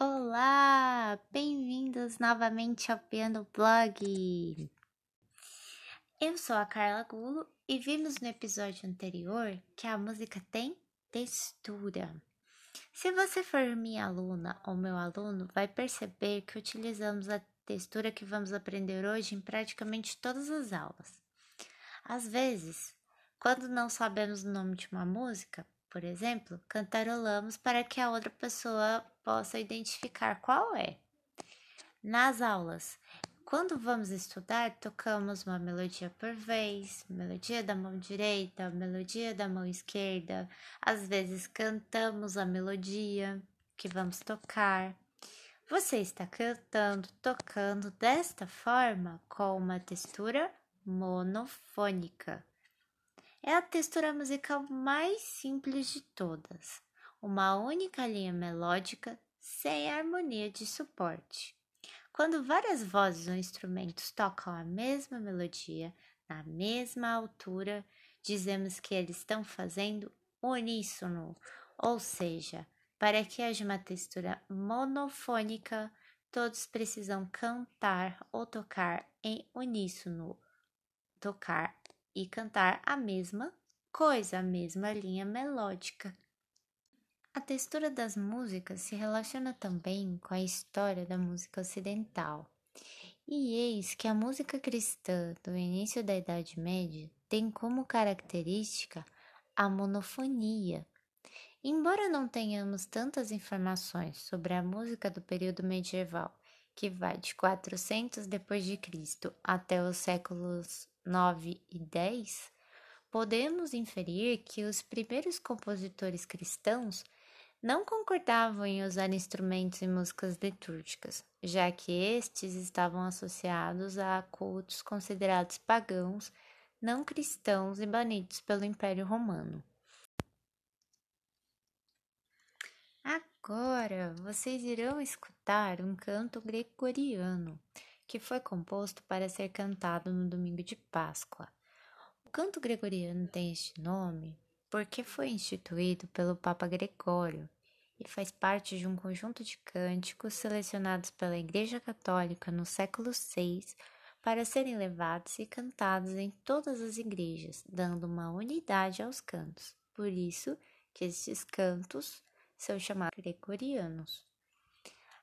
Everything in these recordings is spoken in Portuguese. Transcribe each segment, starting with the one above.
Olá, bem-vindos novamente ao Piano Blog. Eu sou a Carla Gulo e vimos no episódio anterior que a música tem textura. Se você for minha aluna ou meu aluno, vai perceber que utilizamos a textura que vamos aprender hoje em praticamente todas as aulas. Às vezes, quando não sabemos o nome de uma música, por exemplo, cantarolamos para que a outra pessoa possa identificar qual é. Nas aulas, quando vamos estudar, tocamos uma melodia por vez, melodia da mão direita, melodia da mão esquerda, às vezes cantamos a melodia que vamos tocar. Você está cantando, tocando desta forma com uma textura monofônica. É a textura musical mais simples de todas, uma única linha melódica sem harmonia de suporte. Quando várias vozes ou instrumentos tocam a mesma melodia, na mesma altura, dizemos que eles estão fazendo uníssono, ou seja, para que haja uma textura monofônica, todos precisam cantar ou tocar em uníssono, tocar e cantar a mesma coisa, a mesma linha melódica. A textura das músicas se relaciona também com a história da música ocidental. E eis que a música cristã do início da Idade Média tem como característica a monofonia. Embora não tenhamos tantas informações sobre a música do período medieval, que vai de 400 depois de Cristo até os séculos 9 e 10, podemos inferir que os primeiros compositores cristãos não concordavam em usar instrumentos em músicas litúrgicas, já que estes estavam associados a cultos considerados pagãos, não cristãos e banidos pelo Império Romano. Agora vocês irão escutar um canto gregoriano que foi composto para ser cantado no domingo de Páscoa. O canto gregoriano tem este nome porque foi instituído pelo Papa Gregório e faz parte de um conjunto de cânticos selecionados pela Igreja Católica no século VI para serem levados e cantados em todas as igrejas, dando uma unidade aos cantos. Por isso que estes cantos são chamados gregorianos.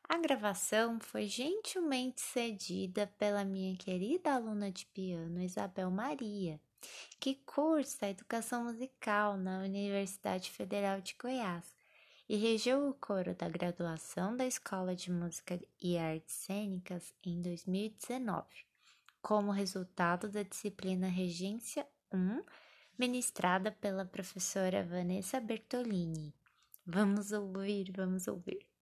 A gravação foi gentilmente cedida pela minha querida aluna de piano Isabel Maria, que cursa educação musical na Universidade Federal de Goiás e regeu o coro da graduação da Escola de Música e Artes Cênicas em 2019, como resultado da disciplina Regência 1, ministrada pela professora Vanessa Bertolini. Vamos ouvir, vamos ouvir.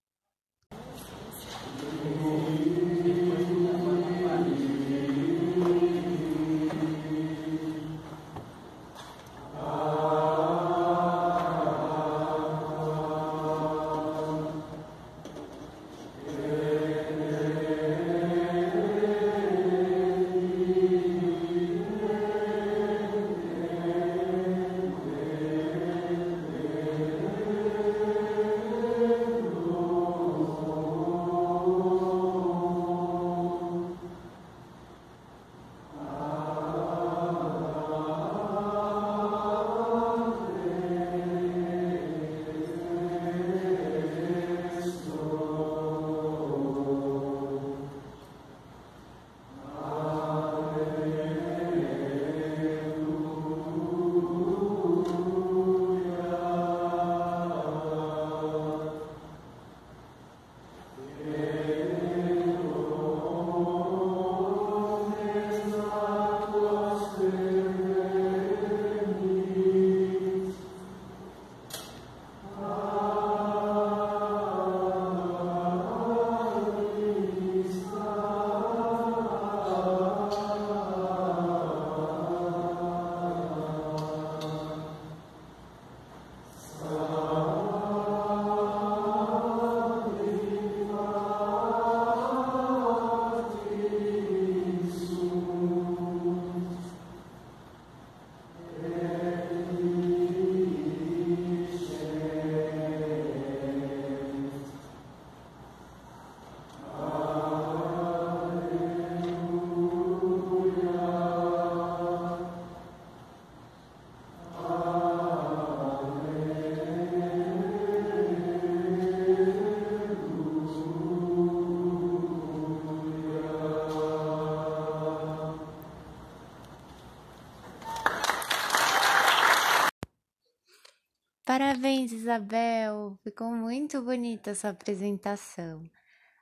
Parabéns, Isabel! Ficou muito bonita a sua apresentação.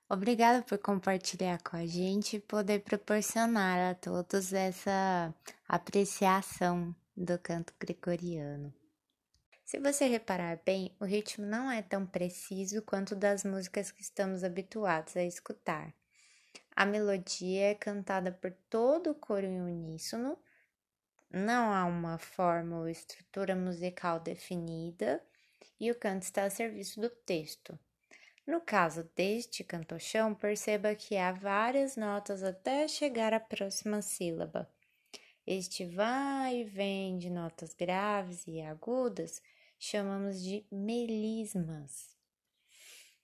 Obrigada por compartilhar com a gente e poder proporcionar a todos essa apreciação do canto gregoriano. Se você reparar bem, o ritmo não é tão preciso quanto das músicas que estamos habituados a escutar. A melodia é cantada por todo o coro em uníssono, não há uma forma ou estrutura musical definida e o canto está a serviço do texto. No caso deste cantochão, perceba que há várias notas até chegar à próxima sílaba. Este vai e vem de notas graves e agudas chamamos de melismas.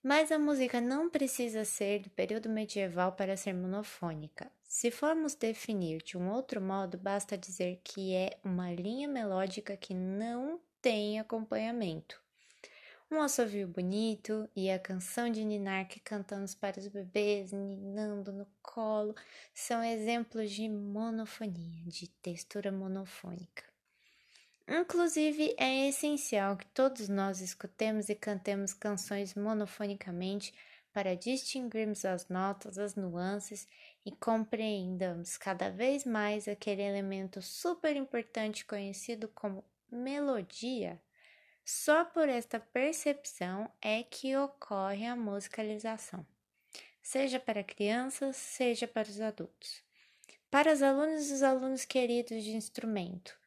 Mas a música não precisa ser do período medieval para ser monofônica. Se formos definir de um outro modo, basta dizer que é uma linha melódica que não tem acompanhamento. Um assovio bonito e a canção de ninar que cantamos para os bebês, ninando no colo, são exemplos de monofonia, de textura monofônica. Inclusive, é essencial que todos nós escutemos e cantemos canções monofonicamente para distinguirmos as notas, as nuances e compreendamos cada vez mais aquele elemento super importante conhecido como melodia. Só por esta percepção é que ocorre a musicalização, seja para crianças, seja para os adultos. Para os alunos e os alunos queridos de instrumento,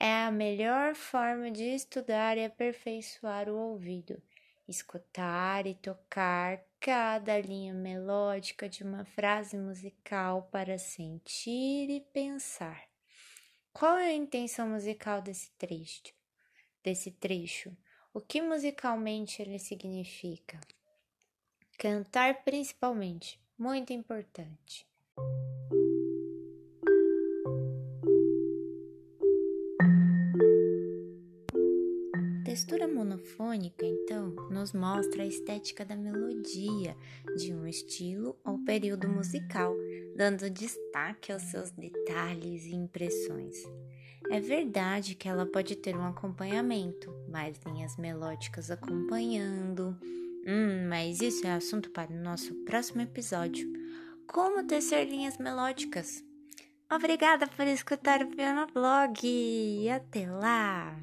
é a melhor forma de estudar e aperfeiçoar o ouvido, escutar e tocar cada linha melódica de uma frase musical para sentir e pensar. Qual é a intenção musical desse trecho? Desse trecho? O que musicalmente ele significa? Cantar principalmente, muito importante. textura monofônica, então, nos mostra a estética da melodia de um estilo ou período musical, dando destaque aos seus detalhes e impressões. É verdade que ela pode ter um acompanhamento, mais linhas melódicas acompanhando. Hum, mas isso é assunto para o nosso próximo episódio. Como tecer linhas melódicas? Obrigada por escutar o Piano Blog. Até lá!